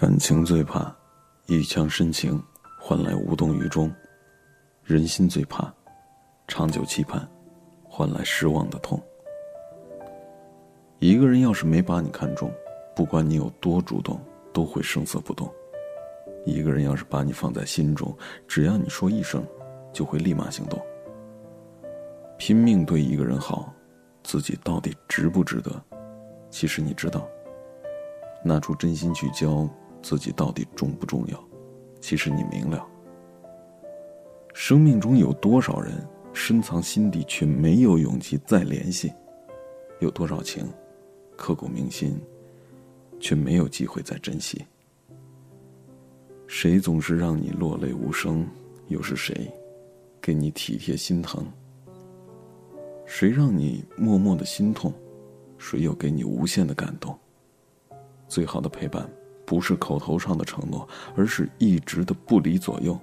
感情最怕一腔深情换来无动于衷，人心最怕长久期盼换来失望的痛。一个人要是没把你看中，不管你有多主动，都会声色不动；一个人要是把你放在心中，只要你说一声，就会立马行动。拼命对一个人好，自己到底值不值得？其实你知道，拿出真心去交。自己到底重不重要？其实你明了。生命中有多少人深藏心底却没有勇气再联系？有多少情刻骨铭心，却没有机会再珍惜？谁总是让你落泪无声？又是谁给你体贴心疼？谁让你默默的心痛？谁又给你无限的感动？最好的陪伴。不是口头上的承诺，而是一直的不离左右。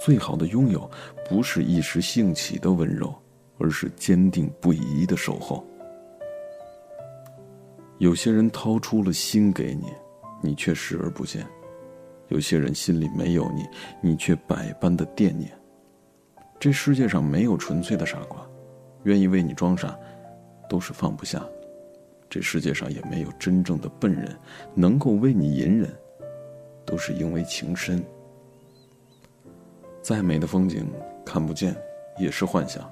最好的拥有，不是一时兴起的温柔，而是坚定不移的守候。有些人掏出了心给你，你却视而不见；有些人心里没有你，你却百般的惦念。这世界上没有纯粹的傻瓜，愿意为你装傻，都是放不下。这世界上也没有真正的笨人，能够为你隐忍，都是因为情深。再美的风景看不见，也是幻想；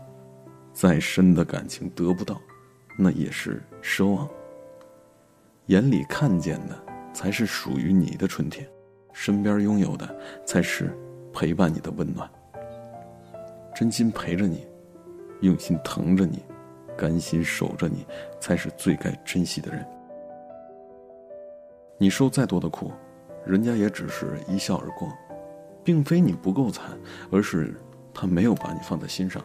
再深的感情得不到，那也是奢望。眼里看见的才是属于你的春天，身边拥有的才是陪伴你的温暖。真心陪着你，用心疼着你。甘心守着你，才是最该珍惜的人。你受再多的苦，人家也只是一笑而过，并非你不够惨，而是他没有把你放在心上。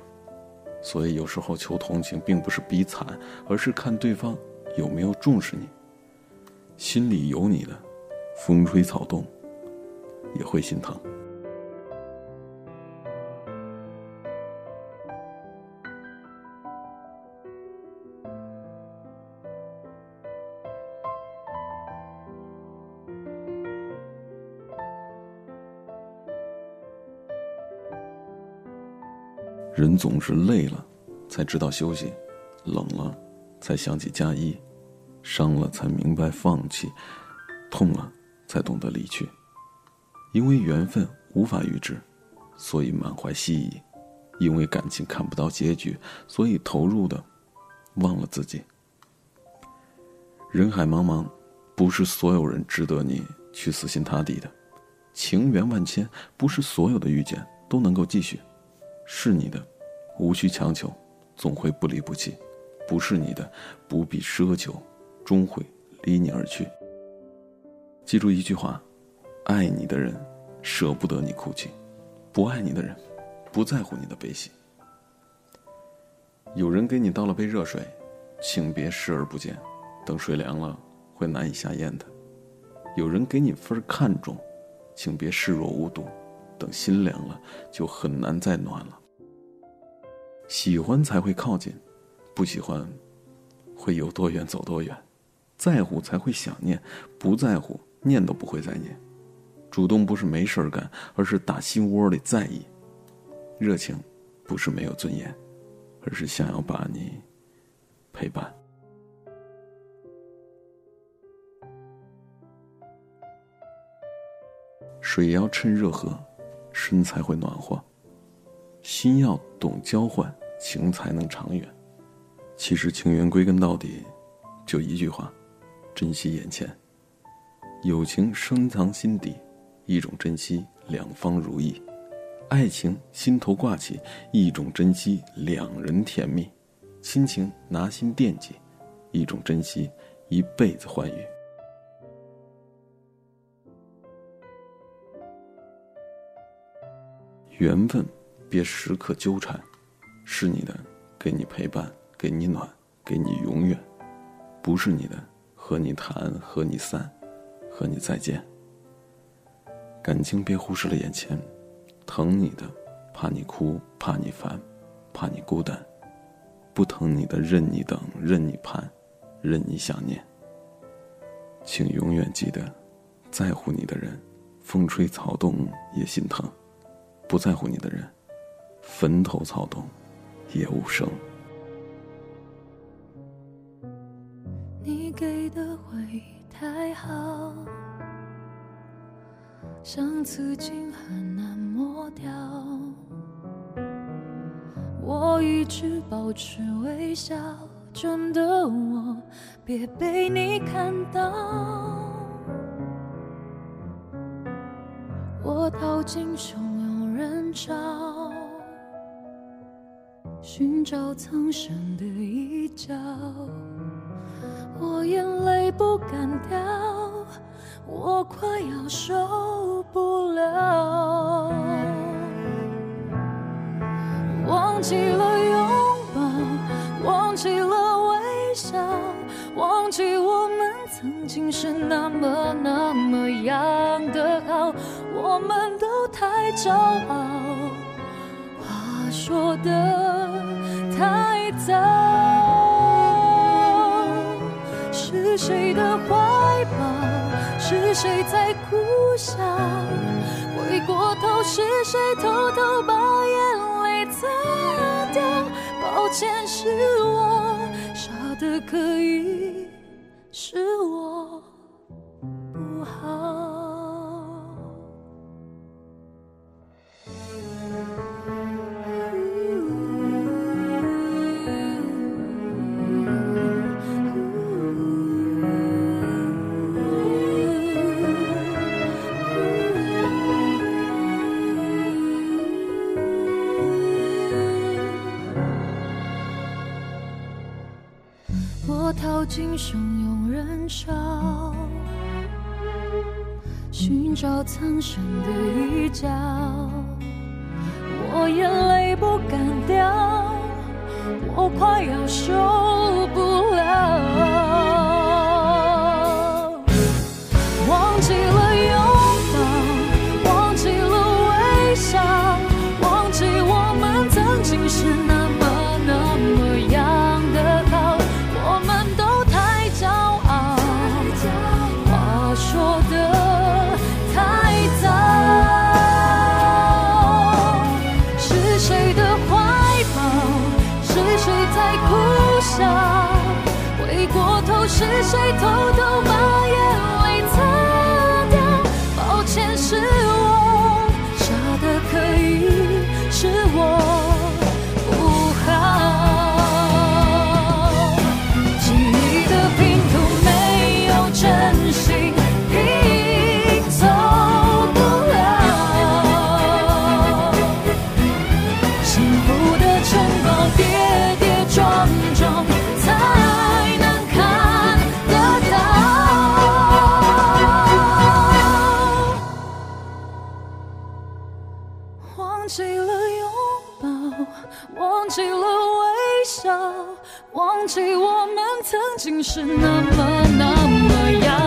所以有时候求同情，并不是比惨，而是看对方有没有重视你。心里有你的，风吹草动也会心疼。人总是累了，才知道休息；冷了，才想起加衣；伤了，才明白放弃；痛了，才懂得离去。因为缘分无法预知，所以满怀希冀；因为感情看不到结局，所以投入的忘了自己。人海茫茫，不是所有人值得你去死心塌地的；情缘万千，不是所有的遇见都能够继续。是你的，无需强求，总会不离不弃；不是你的，不必奢求，终会离你而去。记住一句话：爱你的人，舍不得你哭泣；不爱你的人，不在乎你的悲喜。有人给你倒了杯热水，请别视而不见，等水凉了会难以下咽的；有人给你份看重，请别视若无睹。等心凉了，就很难再暖了。喜欢才会靠近，不喜欢，会有多远走多远。在乎才会想念，不在乎念都不会再念。主动不是没事儿干，而是打心窝里在意。热情，不是没有尊严，而是想要把你陪伴。水要趁热喝。身才会暖和，心要懂交换，情才能长远。其实情缘归根到底，就一句话：珍惜眼前。友情深藏心底，一种珍惜两方如意；爱情心头挂起，一种珍惜两人甜蜜；亲情拿心惦记，一种珍惜一辈子欢愉。缘分，别时刻纠缠，是你的，给你陪伴，给你暖，给你永远；不是你的，和你谈，和你散，和你再见。感情别忽视了眼前，疼你的，怕你哭，怕你烦，怕你孤单；不疼你的，任你等，任你盼，任你想念。请永远记得，在乎你的人，风吹草动也心疼；不在乎你的人，坟头草动也无声。你给的回忆太好，像刺青很难抹掉。我一直保持微笑，真的我别被你看到。我逃进汹找，寻找藏身的一角。我眼泪不敢掉，我快要受不了。忘记了拥抱，忘记了微笑，忘记我们曾经是那么那么样的好。我们都太骄傲，说的太早。是谁的怀抱？是谁在苦笑？回过头，是谁偷偷把眼泪擦掉？抱歉，是我傻的可以，是我不好。今生有人潮，寻找苍生的一角。我眼泪不敢掉，我快要受头，是谁偷偷把忘记了拥抱，忘记了微笑，忘记我们曾经是那么那么样。